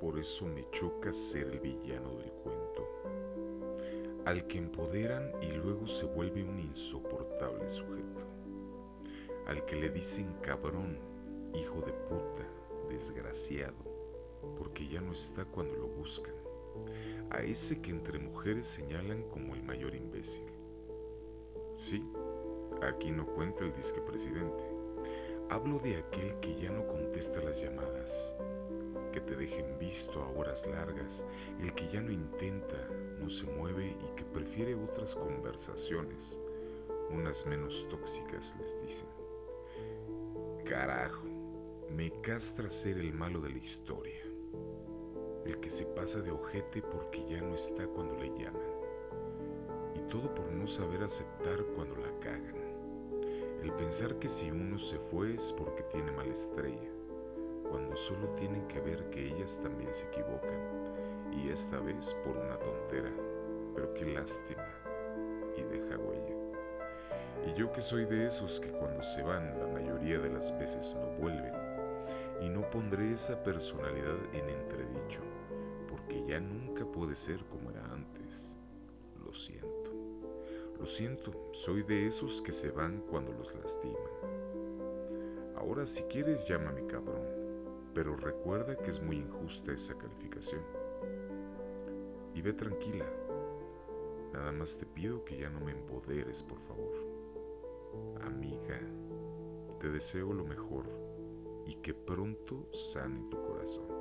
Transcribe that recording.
por eso me choca ser el villano del cuento, al que empoderan y luego se vuelve un insoportable sujeto, al que le dicen cabrón, hijo de puta, desgraciado, porque ya no está cuando lo buscan, a ese que entre mujeres señalan como el mayor imbécil. Sí, aquí no cuenta el disque presidente. Hablo de aquel que ya no contesta las llamadas, te dejen visto a horas largas, el que ya no intenta, no se mueve y que prefiere otras conversaciones, unas menos tóxicas les dicen. Carajo, me castra ser el malo de la historia, el que se pasa de ojete porque ya no está cuando le llaman, y todo por no saber aceptar cuando la cagan. El pensar que si uno se fue es porque tiene mala estrella cuando solo tienen que ver que ellas también se equivocan, y esta vez por una tontera, pero qué lástima, y deja huella. Y yo que soy de esos que cuando se van la mayoría de las veces no vuelven, y no pondré esa personalidad en entredicho, porque ya nunca puede ser como era antes. Lo siento. Lo siento, soy de esos que se van cuando los lastiman. Ahora si quieres llámame cabrón pero recuerda que es muy injusta esa calificación. Y ve tranquila. Nada más te pido que ya no me empoderes, por favor. Amiga, te deseo lo mejor y que pronto sane tu corazón.